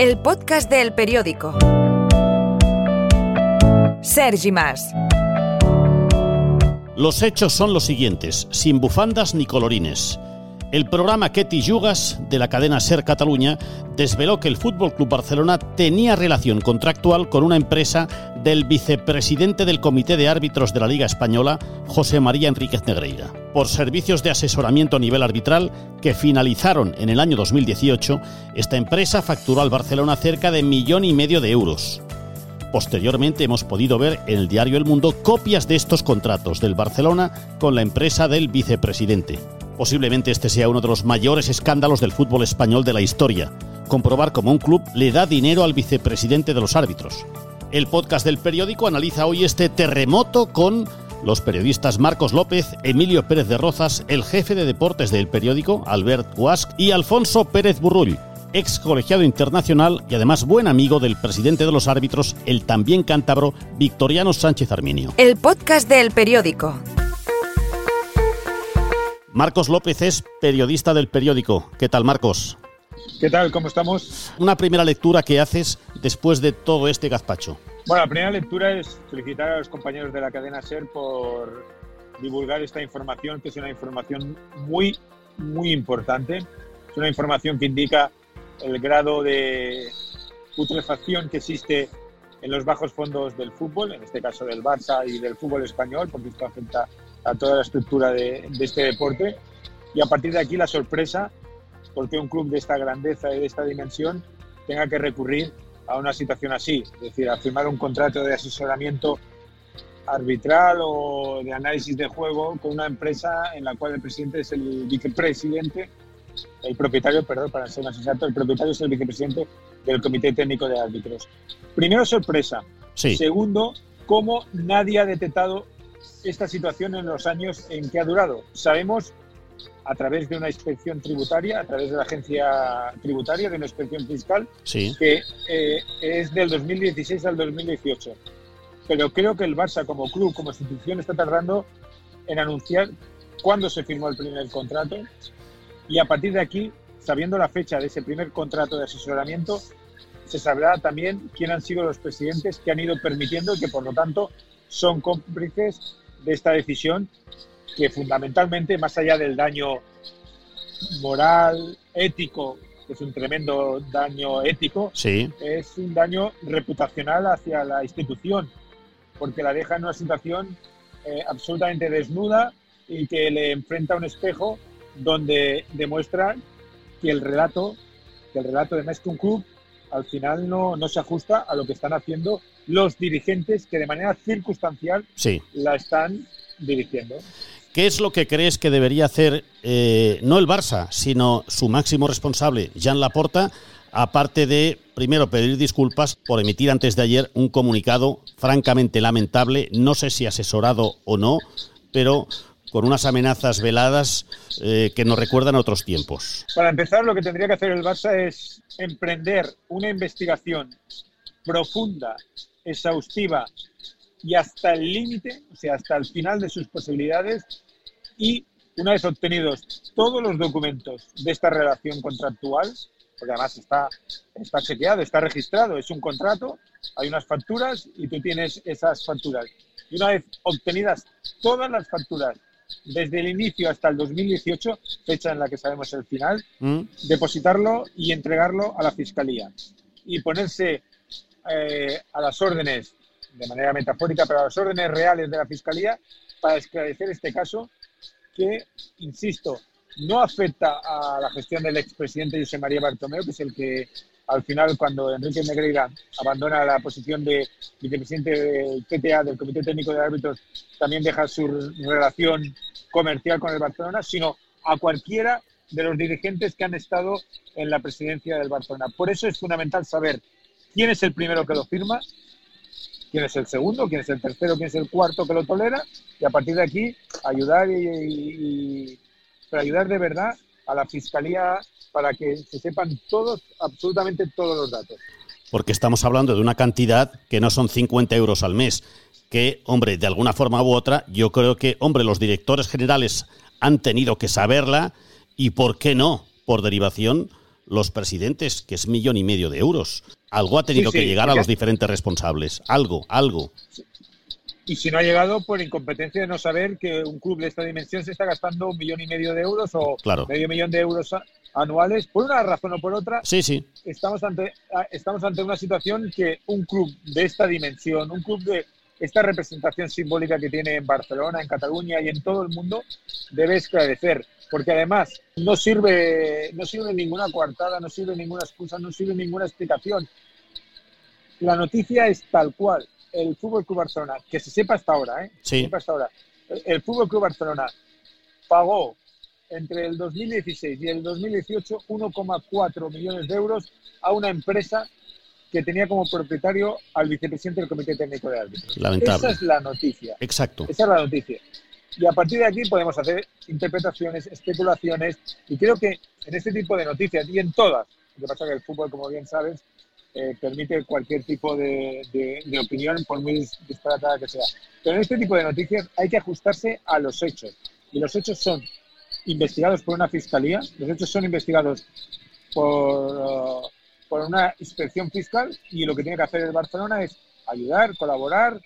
El podcast del periódico. Sergi Más. Los hechos son los siguientes, sin bufandas ni colorines. El programa Ketty Yugas de la cadena Ser Cataluña desveló que el Fútbol Club Barcelona tenía relación contractual con una empresa del vicepresidente del Comité de Árbitros de la Liga Española, José María Enríquez Negreira, por servicios de asesoramiento a nivel arbitral que finalizaron en el año 2018. Esta empresa facturó al Barcelona cerca de millón y medio de euros. Posteriormente hemos podido ver en el diario El Mundo copias de estos contratos del Barcelona con la empresa del vicepresidente. Posiblemente este sea uno de los mayores escándalos del fútbol español de la historia, comprobar cómo un club le da dinero al vicepresidente de los árbitros. El podcast del periódico analiza hoy este terremoto con los periodistas Marcos López, Emilio Pérez de Rozas, el jefe de deportes del periódico, Albert Huasc, y Alfonso Pérez Burrull, ex colegiado internacional y además buen amigo del presidente de los árbitros, el también cántabro Victoriano Sánchez Arminio. El podcast del periódico. Marcos López es periodista del periódico. ¿Qué tal, Marcos? ¿Qué tal? ¿Cómo estamos? Una primera lectura que haces después de todo este gazpacho. Bueno, la primera lectura es felicitar a los compañeros de la cadena SER por divulgar esta información, que es una información muy, muy importante. Es una información que indica el grado de putrefacción que existe en los bajos fondos del fútbol, en este caso del Barça y del fútbol español, porque esto afecta a toda la estructura de, de este deporte. Y a partir de aquí la sorpresa, porque un club de esta grandeza y de esta dimensión tenga que recurrir a una situación así, es decir, a firmar un contrato de asesoramiento arbitral o de análisis de juego con una empresa en la cual el presidente es el vicepresidente, el propietario, perdón, para ser más exacto, el propietario es el vicepresidente del Comité Técnico de Árbitros. Primero, sorpresa. Sí. Segundo, cómo nadie ha detectado esta situación en los años en que ha durado. Sabemos a través de una inspección tributaria, a través de la agencia tributaria, de una inspección fiscal, Sí. que eh, es del 2016 al 2018. Pero creo que el Barça como club, como institución, está tardando en anunciar cuándo se firmó el primer contrato y a partir de aquí, sabiendo la fecha de ese primer contrato de asesoramiento, se sabrá también quién han sido los presidentes que han ido permitiendo y que por lo tanto son cómplices de esta decisión que fundamentalmente, más allá del daño moral, ético, que es un tremendo daño ético, Sí. es un daño reputacional hacia la institución, porque la deja en una situación eh, absolutamente desnuda y que le enfrenta a un espejo donde demuestra que el relato, que el relato de más que un club, al final no, no se ajusta a lo que están haciendo los dirigentes que de manera circunstancial Sí. la están dirigiendo. ¿Qué es lo que crees que debería hacer eh, no el Barça, sino su máximo responsable, Jean Laporta, aparte de, primero, pedir disculpas por emitir antes de ayer un comunicado francamente lamentable, no sé si asesorado o no, pero con unas amenazas veladas eh, que nos recuerdan a otros tiempos? Para empezar, lo que tendría que hacer el Barça es emprender una investigación profunda, exhaustiva y hasta el límite, o sea, hasta el final de sus posibilidades y una vez obtenidos todos los documentos de esta relación contractual, porque además está, está chequeado, está registrado, es un contrato, hay unas facturas y tú tienes esas facturas. Y una vez obtenidas todas las facturas desde el inicio hasta el 2018, fecha en la que sabemos el final, ¿Mm? depositarlo y entregarlo a la Fiscalía y ponerse eh, a las órdenes, de manera metafórica, pero a las órdenes reales de la Fiscalía para esclarecer este caso que, insisto, no afecta a la gestión del expresidente José María Bartomeu, que es el que al final, cuando Enrique Negreira abandona la posición de vicepresidente del del Comité Técnico de Árbitros, también deja su relación comercial con el Barcelona, sino a cualquiera de los dirigentes que han estado en la presidencia del Barcelona. Por eso es fundamental saber quién es el primero que lo firma, quién es el segundo, quién es el tercero, quién es el cuarto que lo tolera, y a partir de aquí ayudar y, ayudar de verdad a la fiscalía para que se sepan todos, absolutamente todos los datos. Porque estamos hablando de una cantidad que no son 50 euros al mes, que, hombre, de alguna forma u otra, yo creo que, hombre, los directores generales han tenido que saberla y, ¿por qué no? Por derivación, los presidentes, que es millón y medio de euros. Algo ha tenido que llegar a los diferentes responsables. Algo, algo. Y si no ha llegado por incompetencia de no saber que un club de esta dimensión se está gastando un millón y medio de euros o medio millón de euros anuales, por una razón o por otra. Sí, sí. Estamos ante, estamos ante una situación que un club de esta dimensión, un club de esta representación simbólica que tiene en Barcelona, en Cataluña y en todo el mundo, debe esclarecer. Porque además no sirve, no sirve ninguna coartada, no sirve ninguna excusa, no sirve ninguna explicación. La noticia es tal cual. El Fútbol Club Barcelona, que se sepa hasta ahora, ¿eh? Sí. Se sepa hasta ahora. El Fútbol Club Barcelona pagó entre el 2016 y el 2018 1,4 millones de euros a una empresa que tenía como propietario al vicepresidente del Comité Técnico de Árbitros. Lamentable. Esa es la noticia. Exacto. Esa es la noticia. Y a partir de aquí podemos hacer interpretaciones, especulaciones, y creo que en este tipo de noticias, y en todas, lo que pasa es que el fútbol, como bien sabes, eh, permite cualquier tipo de, opinión, por muy disparatada que sea. Pero en este tipo de noticias hay que ajustarse a los hechos. Y los hechos son investigados por una fiscalía, los hechos son investigados por... Uh, por una inspección fiscal y lo que tiene que hacer el Barcelona es ayudar, colaborar,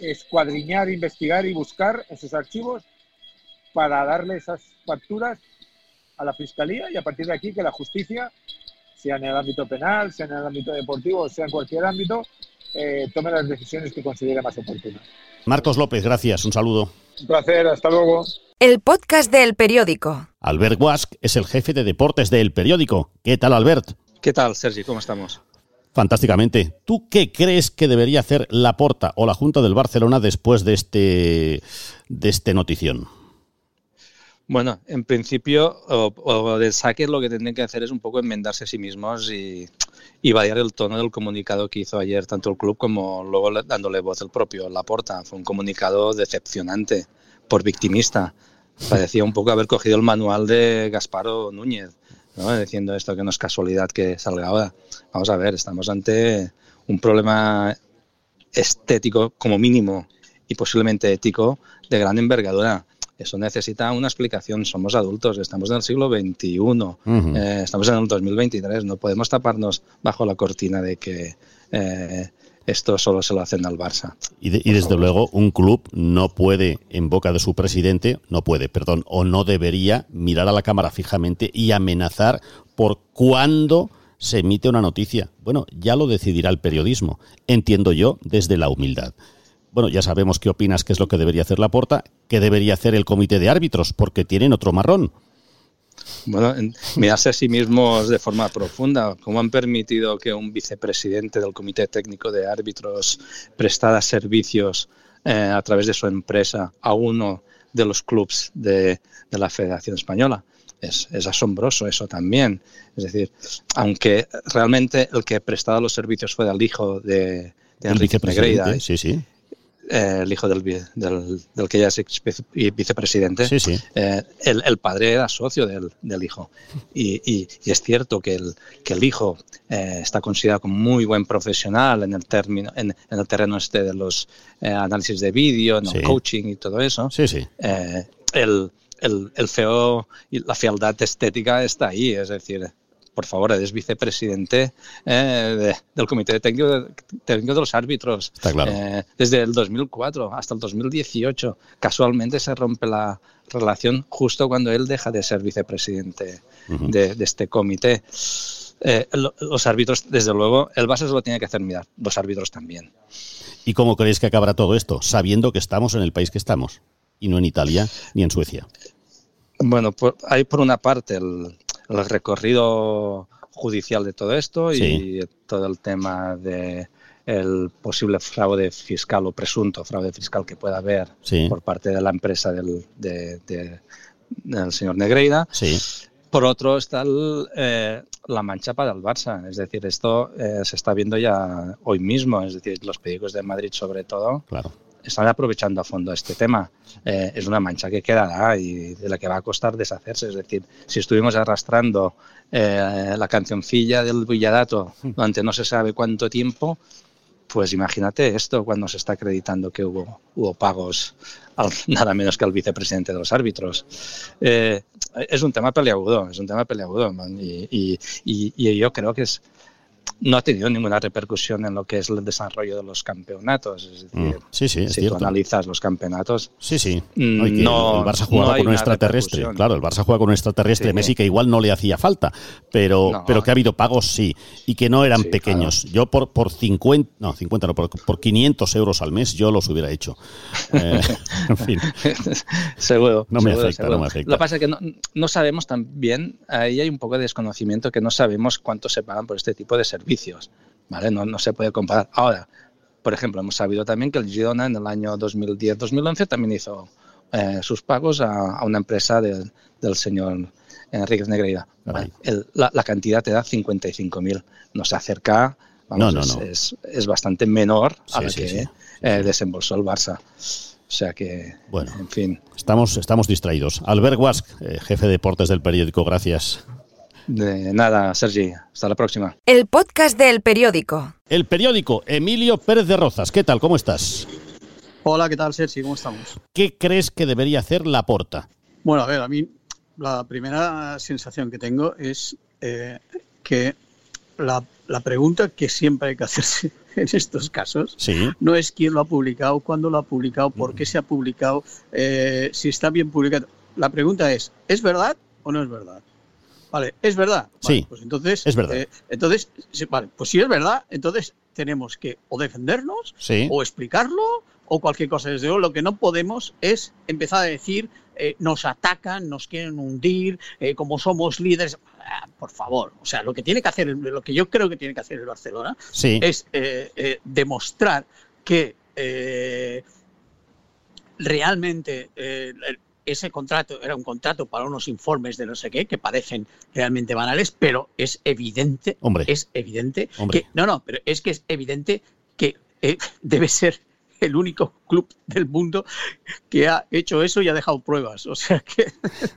escuadriñar, investigar y buscar esos archivos para darle esas facturas a la fiscalía y a partir de aquí que la justicia, sea en el ámbito penal, sea en el ámbito deportivo, sea en cualquier ámbito, eh, tome las decisiones que considere más oportunas. Marcos López, gracias, un saludo. Un placer, hasta luego. El podcast del periódico. Albert Wask es el jefe de deportes del periódico. ¿Qué tal, Albert? ¿Qué tal, Sergi? ¿Cómo estamos? Fantásticamente. ¿Tú qué crees que debería hacer la Porta o la Junta del Barcelona después de este, de este notición? Bueno, en principio, o, de saque lo que tendrían que hacer es un poco enmendarse a sí mismos y, y variar el tono del comunicado que hizo ayer tanto el club como luego dándole voz el propio Laporta. Fue un comunicado decepcionante, por victimista. Parecía un poco haber cogido el manual de Gasparo Núñez diciendo esto que no es casualidad que salga ahora. Vamos a ver, estamos ante un problema estético como mínimo y posiblemente ético de gran envergadura. Eso necesita una explicación. Somos adultos, estamos en el siglo XXI, eh, estamos en el 2023, no podemos taparnos bajo la cortina de que eh, esto solo se lo hacen al Barça. Y, desde luego un club no puede, en boca de su presidente, no puede, perdón, o no debería mirar a la cámara fijamente y amenazar por cuándo se emite una noticia. Bueno, ya lo decidirá el periodismo, entiendo yo, desde la humildad. Bueno, ya sabemos qué opinas, qué es lo que debería hacer la Porta, qué debería hacer el comité de árbitros, porque tienen otro marrón. Bueno, mirarse a sí mismos de forma profunda. ¿Cómo han permitido que un vicepresidente del Comité Técnico de Árbitros prestara servicios eh, a través de su empresa a uno de los clubes de, la Federación Española? Es, asombroso eso también. Es decir, aunque realmente el que prestaba los servicios fuera el hijo de, de Enrique Negreira, sí, sí. Eh, el hijo del, del, que ya es vicepresidente, eh, el, padre era socio del, hijo. Y, es cierto que el, que el hijo eh, está considerado como muy buen profesional en el, término, en, el terreno este de los análisis de vídeo, el coaching y todo eso. el, el, el feo y la fealdad estética está ahí, es decir, por favor, eres vicepresidente eh, del Comité Técnico de, Técnico de los Árbitros. Está claro. Eh, desde el 2004 hasta el 2018. Casualmente se rompe la relación justo cuando él deja de ser vicepresidente de, este comité. Eh, los árbitros, desde luego, el base se lo tiene que hacer mirar, los árbitros también. ¿Y cómo creéis que acabará todo esto? Sabiendo que estamos en el país que estamos y no en Italia ni en Suecia. Bueno, hay por una parte el, el recorrido judicial de todo esto y todo el tema de el posible fraude fiscal o presunto fraude fiscal que pueda haber por parte de la empresa del, de, del señor Negreira. Sí. Por otro está eh, la mancha para el Barça. Es decir, esto eh, se está viendo ya hoy mismo. Es decir, los periódicos de Madrid sobre todo claro. Están aprovechando a fondo este tema. Eh, es una mancha que quedará y de la que va a costar deshacerse. Es decir, si estuvimos arrastrando la cancioncilla del Villadato hmm. durante no se sabe cuánto tiempo, pues imagínate esto cuando se está acreditando que hubo, hubo pagos nada menos que al vicepresidente de los árbitros. Eh, es un tema peleagudo, es un tema peleagudo y, y, yo creo que es, no ha tenido ninguna repercusión en lo que es el desarrollo de los campeonatos. Es decir, mm, sí, si tú analizas los campeonatos. Sí, sí. Mm, no, el Barça jugaba con un extraterrestre. Claro, el Barça juega con un extraterrestre Messi que igual no le hacía falta, pero, pero que ha habido pagos sí, y que no eran pequeños. Yo por, por 50, no, 50 no, por, por 500 euros al mes yo los hubiera hecho. Eh, en fin. seguro. No me, afecta, no me afecta. Lo que pasa es que no, no sabemos también, ahí hay un poco de desconocimiento que no sabemos cuánto se pagan por este tipo de servicios servicios, ¿vale? No, no se puede comparar. Ahora, por ejemplo, hemos sabido también que el Girona en el año 2010-2011 también hizo eh, sus pagos a, una empresa del señor Enriquez Negreira. la, cantidad te da 55.000. Nos acerca, vamos, Es, es, bastante menor a la que eh, desembolsó el Barça. O sea que, bueno, en fin. Estamos, estamos distraídos. Albert Wask, eh, jefe de deportes del periódico, gracias. De nada, Sergi. Hasta la próxima. El podcast del periódico. El periódico, Emilio Pérez de Rozas. ¿Qué tal? ¿Cómo estás? Hola, ¿qué tal, Sergi? ¿Cómo estamos? ¿Qué crees que debería hacer la porta? Bueno, a ver, a mí la primera sensación que tengo es eh, que la, pregunta que siempre hay que hacerse en estos casos no es quién lo ha publicado, cuándo lo ha publicado, por qué se ha publicado, eh, si está bien publicado. La pregunta es, ¿es verdad o no es verdad? Vale, es verdad. sí, pues entonces, es verdad. Eh, entonces, vale, pues si es verdad, entonces tenemos que o defendernos o explicarlo o cualquier cosa. Desde luego, lo que no podemos es empezar a decir eh, nos atacan, nos quieren hundir, eh, como somos líderes. Ah, por favor, o sea, lo que tiene que hacer, lo que yo creo que tiene que hacer el Barcelona es demostrar que realmente ese contrato era un contrato para unos informes de no sé qué que parecen realmente banales, pero es evidente, es evidente que no, no, pero es que es evidente que eh, debe ser el único club del mundo que ha hecho eso y ha dejado pruebas. O sea que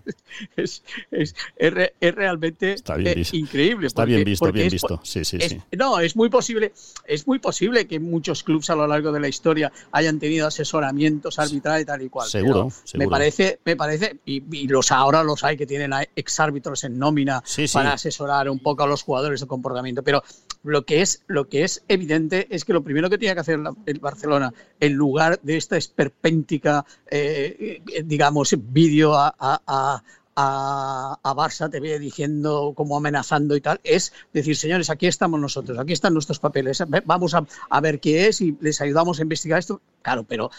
es, es, es, realmente eh, increíble. Está bien visto, bien visto. Sí, sí, sí. No, es muy posible, es muy posible que muchos clubes a lo largo de la historia hayan tenido asesoramientos arbitrales tal y cual. Seguro, Me parece, me parece, y, los ahora los hay que tienen exárbitros en nómina para asesorar un poco a los jugadores de comportamiento. Pero lo que es, lo que es evidente es que lo primero que tiene que hacer el Barcelona en lugar de esta esperpéntica, eh, digamos, vídeo a, a, a, Barça TV diciendo, como amenazando y tal, es decir, señores, aquí estamos nosotros, aquí están nuestros papeles, vamos a, ver qué es y les ayudamos a investigar esto. Claro, pero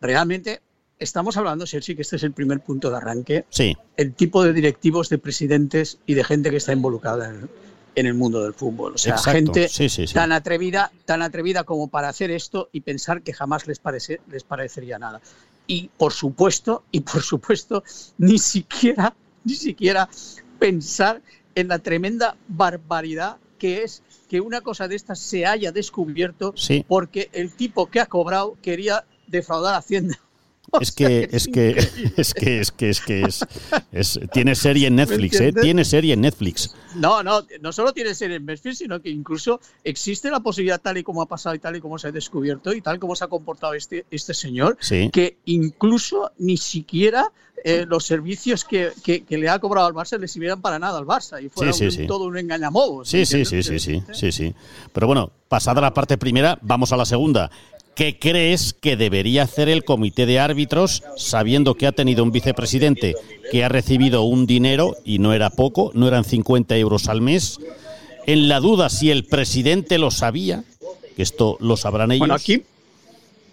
realmente estamos hablando, Sergi, que este es el primer punto de arranque. Sí. El tipo de directivos, de presidentes y de gente que está involucrada en, en el mundo del fútbol. O sea, gente tan atrevida, tan atrevida como para hacer esto y pensar que jamás les, parece, les parecería nada. Y por supuesto, y por supuesto, ni siquiera, ni siquiera pensar en la tremenda barbaridad que es que una cosa de estas se haya descubierto porque el tipo que ha cobrado quería defraudar a Hacienda. Es que, es que, es que, es que, es que, es, tiene serie en Netflix, ¿eh? Tiene serie en Netflix. No, no, no solo tiene serie en Netflix, sino que incluso existe la posibilidad, tal y como ha pasado y tal y como se ha descubierto y tal como se ha comportado este, este señor, que incluso ni siquiera eh, los servicios que, que, le ha cobrado al Barça le sirvieran para nada al Barça y fuera todo un engañamobo. Sí, sí, sí, sí, sí, sí, sí. Pero bueno, pasada la parte primera, vamos a la segunda. ¿Qué crees que debería hacer el comité de árbitros sabiendo que ha tenido un vicepresidente que ha recibido un dinero y no era poco, no eran 50 euros al mes? En la duda si el presidente lo sabía, que esto lo sabrán ellos. Bueno, aquí,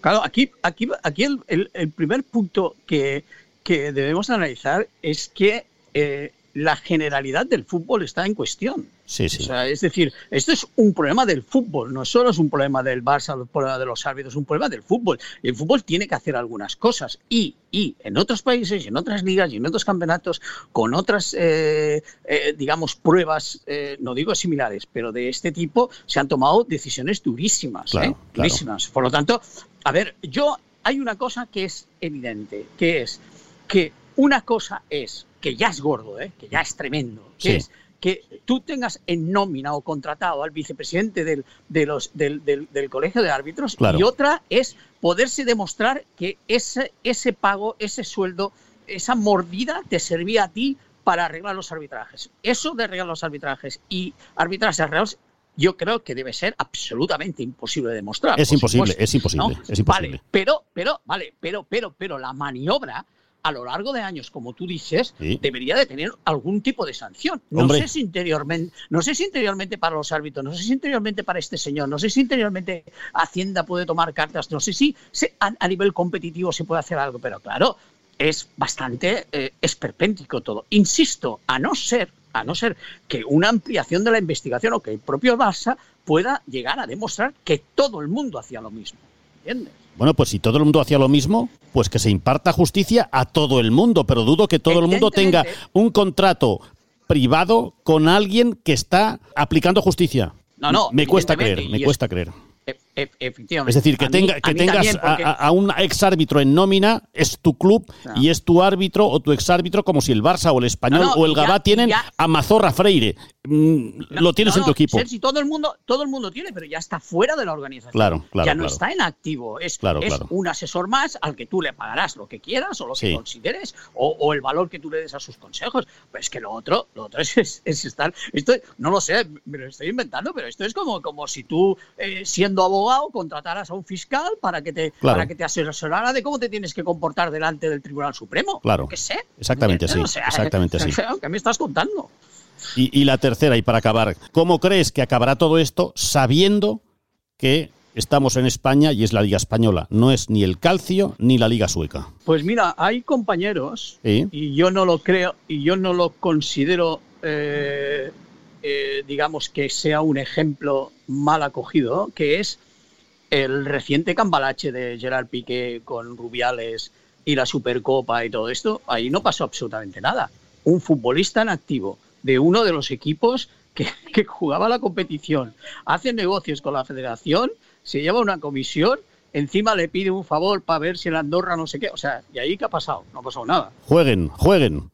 claro, aquí, aquí, aquí el, primer punto que, que, debemos analizar es que eh, la generalidad del fútbol está en cuestión. Sí, sí. O sea, es decir, esto es un problema del fútbol, no solo es un problema del Barça, un problema de los árbitros, es un problema del fútbol. Y el fútbol tiene que hacer algunas cosas. Y, y en otros países, y en otras ligas, y en otros campeonatos, con otras, eh, eh, digamos, pruebas, eh, no digo similares, pero de este tipo, se han tomado decisiones durísimas. durísimas. Por lo tanto, a ver, yo hay una cosa que es evidente, que es que una cosa es que ya es gordo, ¿eh? que ya es tremendo, que es que tú tengas en nómina o contratado al vicepresidente del, de los, del, colegio de árbitros y otra es poderse demostrar que ese, ese pago, ese sueldo, esa mordida te servía a ti para arreglar los arbitrajes. Eso de arreglar los arbitrajes y arbitrajes arreglados yo creo que debe ser absolutamente imposible de demostrar. Es imposible, es imposible, es imposible. Vale, pero, pero, vale, pero, pero, pero la maniobra a lo largo de años, como tú dices, debería de tener algún tipo de sanción. No sé si interiormente, no sé si interiormente para los árbitros, no sé si interiormente para este señor, no sé si interiormente Hacienda puede tomar cartas, no sé si a, nivel competitivo se puede hacer algo, pero claro, es bastante eh, esperpéntico todo. Insisto, a no ser, a no ser que una ampliación de la investigación o que el propio Barça pueda llegar a demostrar que todo el mundo hacía lo mismo. ¿Entiendes? Bueno, pues si todo el mundo hacía lo mismo, pues que se imparta justicia a todo el mundo, pero dudo que todo el mundo tenga un contrato privado con alguien que está aplicando justicia. No, no. Me cuesta creer, me cuesta creer. E, efectivamente. Es decir, que, tenga, que tengas a, un exárbitro en nómina, es tu club y es tu árbitro o tu exárbitro, como si el Barça o el Español o el Gabá tienen a Mazorra Freire. Mm, lo tienes en tu equipo. Si todo el mundo, todo el mundo tiene, pero ya está fuera de la organización. Claro, claro. Ya no está en activo. Es, es un asesor más al que tú le pagarás lo que quieras o lo que consideres o, el valor que tú le des a sus consejos. Pues es que lo otro, lo otro es, estar. Esto, no lo sé, me lo estoy inventando, pero esto es como, como si tú, eh, siendo abogado, contrataras a un fiscal para que te, para que te asesorara de cómo te tienes que comportar delante del Tribunal Supremo. Claro. Exactamente así. exactamente así. ¿Qué me estás contando? Y, la tercera, y para acabar, ¿cómo crees que acabará todo esto sabiendo que estamos en España y es la Liga Española? No es ni el calcio ni la Liga Sueca. Pues mira, hay compañeros, y yo no lo creo, y yo no lo considero, eh, eh, digamos, que sea un ejemplo mal acogido, que es el reciente cambalache de Gerard Piqué con Rubiales y la Supercopa y todo esto. Ahí no pasó absolutamente nada. Un futbolista en activo de uno de los equipos que, jugaba la competición, hace negocios con la federación, se lleva una comisión encima le pide un favor para ver si el Andorra no sé qué. O sea, ¿y ahí qué ha pasado? No ha pasado nada. Jueguen, jueguen.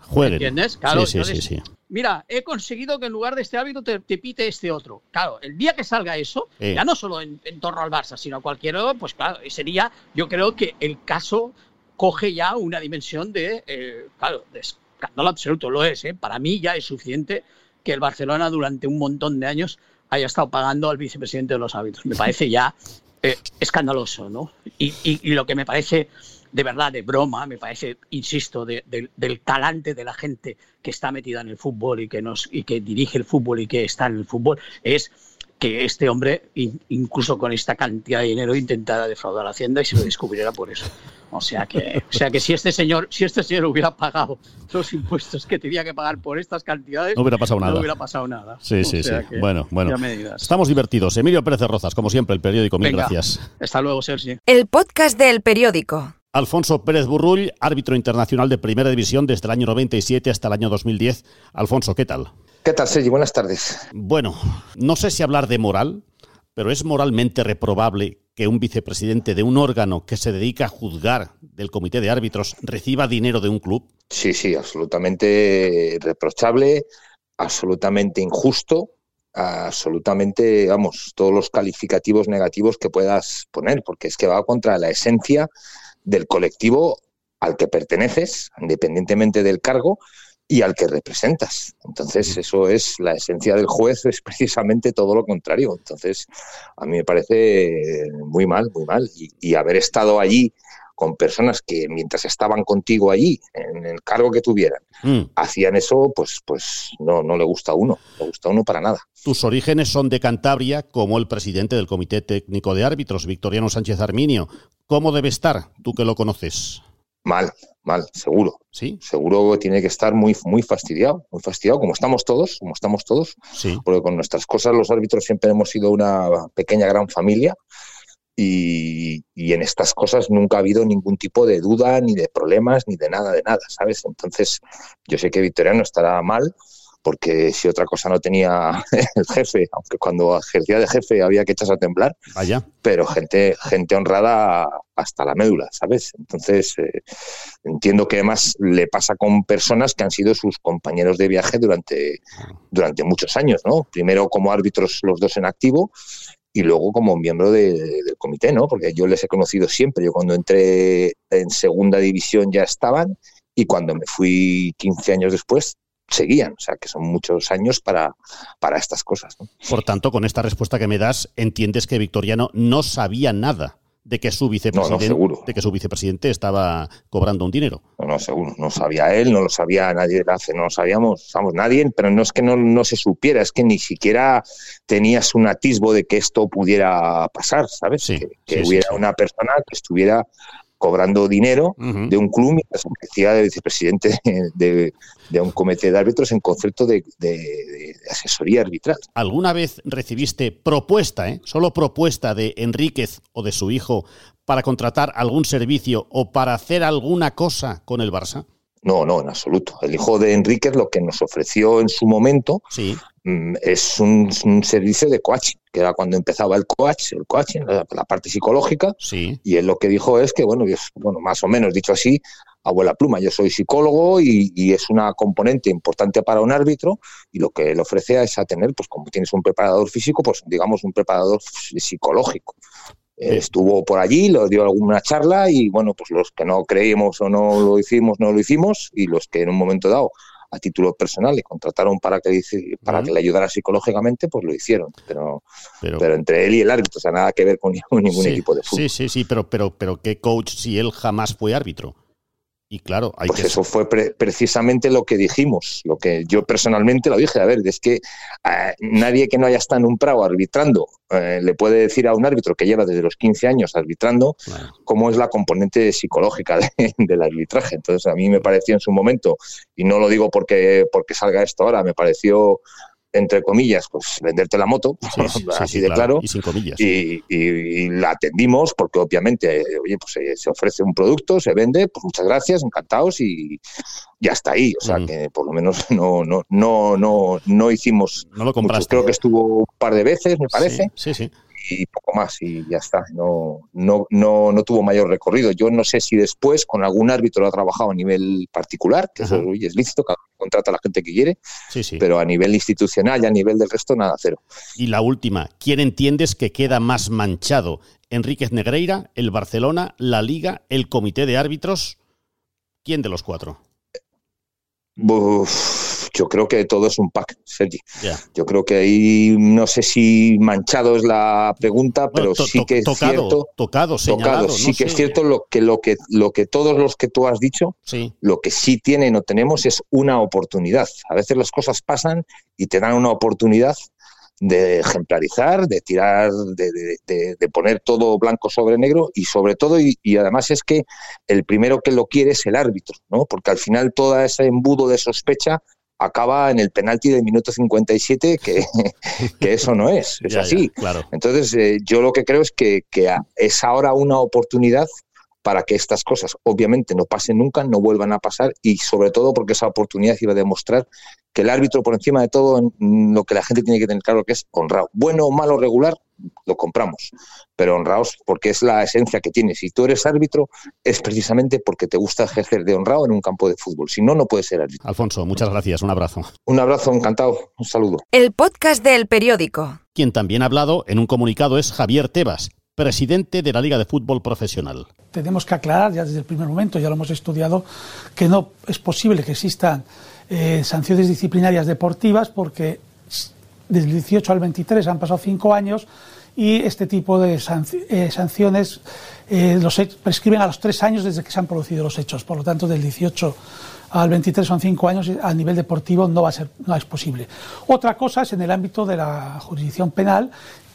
Jueguen. ¿Entiendes? Claro, sí, sí, sí, Mira, he conseguido que en lugar de este árbitro te, pite este otro. Claro, el día que salga eso, ya no solo en, torno al Barça, sino a cualquier otro, pues claro, sería, yo creo que el caso coge ya una dimensión de, eh, claro, de escándalo absoluto lo es, ¿eh? para mí ya es suficiente que el Barcelona durante un montón de años haya estado pagando al vicepresidente de los hábitos. Me parece ya eh, escandaloso, ¿no? Y, lo que me parece de verdad de broma, me parece, insisto, del talante de la gente que está metida en el fútbol y que, nos, y que dirige el fútbol y que está en el fútbol, es que este hombre, incluso con esta cantidad de dinero, intentara defraudar a la Hacienda y se lo descubriera por eso. O sea que, o sea que si este señor, si este señor hubiera pagado los impuestos que tenía que pagar por estas cantidades, no hubiera pasado nada. No hubiera pasado nada. Sí, sí, sí. Bueno, bueno. Estamos divertidos. Emilio Pérez de Rozas, como siempre, el periódico. Mil gracias. Hasta luego, Sergi. El podcast del periódico. Alfonso Pérez Burrull, árbitro internacional de Primera División desde el año 97 hasta el año 2010. Alfonso, ¿qué tal? ¿Qué tal, Sergi? Buenas tardes. Bueno, no sé si hablar de moral, pero es moralmente reprobable que un vicepresidente de un órgano que se dedica a juzgar del comité de árbitros reciba dinero de un club. Sí, sí, absolutamente reprochable, absolutamente injusto, absolutamente, vamos, todos los calificativos negativos que puedas poner, porque es que va contra la esencia del colectivo al que perteneces, independientemente del cargo, y al que representas. Entonces, eso es la esencia del juez, es precisamente todo lo contrario. Entonces, a mí me parece muy mal, muy mal. Y, haber estado allí con personas que mientras estaban contigo allí, en el cargo que tuvieran, mm. hacían eso, pues, pues no, no le gusta a uno, no le gusta a uno para nada. Tus orígenes son de Cantabria, como el presidente del Comité Técnico de Árbitros, Victoriano Sánchez Arminio. ¿Cómo debe estar, tú que lo conoces? Mal, mal, seguro. Sí. Seguro tiene que estar muy, muy fastidiado, muy fastidiado, como estamos todos, como estamos todos. Sí. Porque con nuestras cosas los árbitros siempre hemos sido una pequeña gran familia. Y, y, en estas cosas nunca ha habido ningún tipo de duda, ni de problemas, ni de nada, de nada, ¿sabes? Entonces, yo sé que Victoriano estará mal, porque si otra cosa no tenía el jefe, aunque cuando ejercía de jefe había que echarse a temblar, Vaya. pero gente, gente honrada hasta la médula, ¿sabes? Entonces, eh, entiendo que además le pasa con personas que han sido sus compañeros de viaje durante, durante muchos años, ¿no? Primero como árbitros los dos en activo y luego como miembro del comité, ¿no? Porque yo les he conocido siempre. Yo cuando entré en segunda división ya estaban y cuando me fui 15 años después seguían, o sea que son muchos años para, para estas cosas. Por tanto, con esta respuesta que me das, entiendes que Victoriano no sabía nada de que su vicepresidente, de que su vicepresidente estaba cobrando un dinero. No, no, seguro. No sabía él, no lo sabía nadie de hace, no lo sabíamos, nadie, pero no es que no, no, se supiera, es que ni siquiera tenías un atisbo de que esto pudiera pasar, ¿sabes? que, hubiera una persona que estuviera cobrando dinero de un club mientras decía de vicepresidente de, un comité de árbitros en concepto de, asesoría arbitral. ¿Alguna vez recibiste propuesta, eh, solo propuesta de Enríquez o de su hijo para contratar algún servicio o para hacer alguna cosa con el Barça? No, no, en absoluto. El hijo de Enríquez lo que nos ofreció en su momento sí. Mm, es un, servicio de coaching, que era cuando empezaba el coach, el coaching, la, parte psicológica. Sí. Y él lo que dijo es que, bueno, bueno, más o menos dicho así, abuela pluma, yo soy psicólogo y, es una componente importante para un árbitro y lo que él ofrece es a tener, pues como tienes un preparador físico, pues digamos un preparador psicológico. Estuvo por allí, lo dio alguna charla y bueno, pues los que no creímos o no lo hicimos, no lo hicimos y los que en un momento dado a título personal le contrataron para que, para que le ayudara psicológicamente, pues lo hicieron. Pero, pero, entre él y el árbitro, o sea, nada que ver con ningún, equipo de fútbol. Sí, sí, sí, pero, pero, pero ¿qué coach si él jamás fue árbitro? Y claro, hay pues que... eso fue precisamente lo que dijimos, lo que yo personalmente lo dije. A ver, es que eh, nadie que no haya estado en un prado arbitrando eh, le puede decir a un árbitro que lleva desde los 15 años arbitrando cómo es la componente psicológica del arbitraje. Entonces, a mí me pareció en su momento, y no lo digo porque, porque salga esto ahora, me pareció entre comillas, pues venderte la moto, así de claro, y, sin comillas. Y, la atendimos porque obviamente, oye, pues eh, se ofrece un producto, se vende, pues muchas gracias, encantados y ya está ahí, o sea que por lo menos no no no no no hicimos, no lo compraste. creo que estuvo un par de veces, me parece. sí. sí y poco más y ya está. No, no, no, no tuvo mayor recorrido. Yo no sé si después con algún árbitro lo ha trabajado a nivel particular, que eso es lícito, cada uno contrata a la gente que quiere, pero a nivel institucional y a nivel del resto nada, cero. Y la última, ¿quién entiendes que queda más manchado? ¿Enríquez Negreira, el Barcelona, la Liga, el Comité de Árbitros? ¿Quién de los cuatro? Yo creo que todo es un pack, Sergi. Yo creo que ahí no sé si manchado es la pregunta, pero sí que es cierto. Tocado, señalado, tocado. Sí que es cierto lo que, lo que, lo que todos los que tú has dicho, lo que sí tienen o tenemos es una oportunidad. A veces las cosas pasan y te dan una oportunidad de ejemplarizar, de tirar, de, de, poner todo blanco sobre negro y sobre todo, y, y, además es que el primero que lo quiere es el árbitro, ¿no? Porque al final todo ese embudo de sospecha acaba en el penalti del minuto 57, que, que eso no es, es así. claro. Entonces, eh, yo lo que creo es que, que es ahora una oportunidad para que estas cosas obviamente no pasen nunca, no vuelvan a pasar y sobre todo porque esa oportunidad iba a demostrar que el árbitro por encima de todo lo que la gente tiene que tener claro que es honrado. Bueno o malo regular, lo compramos, pero honrados porque es la esencia que tienes. Si tú eres árbitro es precisamente porque te gusta ejercer de honrado en un campo de fútbol. Si no, no puedes ser árbitro. Alfonso, muchas gracias. Un abrazo. Un abrazo, encantado. Un saludo. El podcast del periódico. Quien también ha hablado en un comunicado es Javier Tebas, presidente de la Liga de Fútbol Profesional. Tenemos que aclarar ya desde el primer momento, ya lo hemos estudiado, que no es posible que existan eh, sanciones disciplinarias deportivas porque desde el 18 al 23 han pasado cinco años y este tipo de eh, sanciones eh, los prescriben a los tres años desde que se han producido los hechos. Por lo tanto, del 18 al 23 son cinco años y a nivel deportivo no va a ser no es posible. Otra cosa es en el ámbito de la jurisdicción penal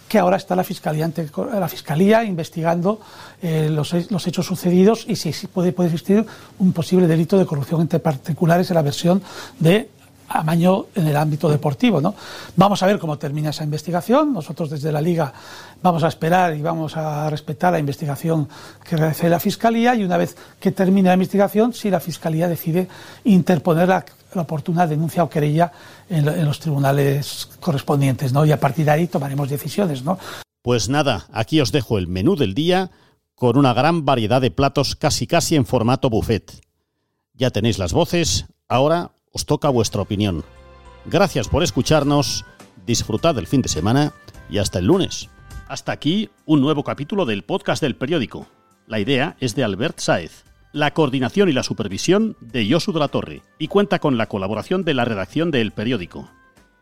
que ahora está la Fiscalía, investigando eh, los, los, hechos sucedidos y si, puede existir un posible delito de corrupción entre particulares en la versión de amaño en el ámbito deportivo. ¿no? Vamos a ver cómo termina esa investigación. Nosotros desde la Liga vamos a esperar y vamos a respetar la investigación que realice la Fiscalía y una vez que termine la investigación, si la Fiscalía decide interponer la, oportuna denuncia o querella en, los tribunales correspondientes. ¿no? Y a partir de ahí tomaremos decisiones. ¿no? Pues nada, aquí os dejo el menú del día con una gran variedad de platos casi casi en formato buffet. Ya tenéis las voces, ahora os toca vuestra opinión. Gracias por escucharnos, disfrutad del fin de semana y hasta el lunes. Hasta aquí un nuevo capítulo del podcast del periódico. La idea es de Albert Saez, la coordinación y la supervisión de Josu de la Torre y cuenta con la colaboración de la redacción del periódico.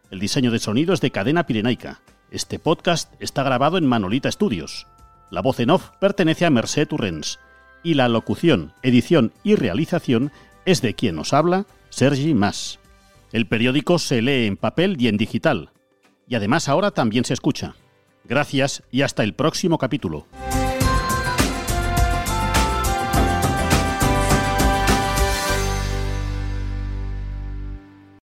El diseño de sonido es de Cadena Pirenaica. Este podcast está grabado en Manolita Studios. La voz en off pertenece a Merced Turrens y la locución, edición y realización es de quien nos habla, Sergi Mas. El periódico se lee en papel y en digital. Y además ahora también se escucha. Gracias y hasta el próximo capítulo.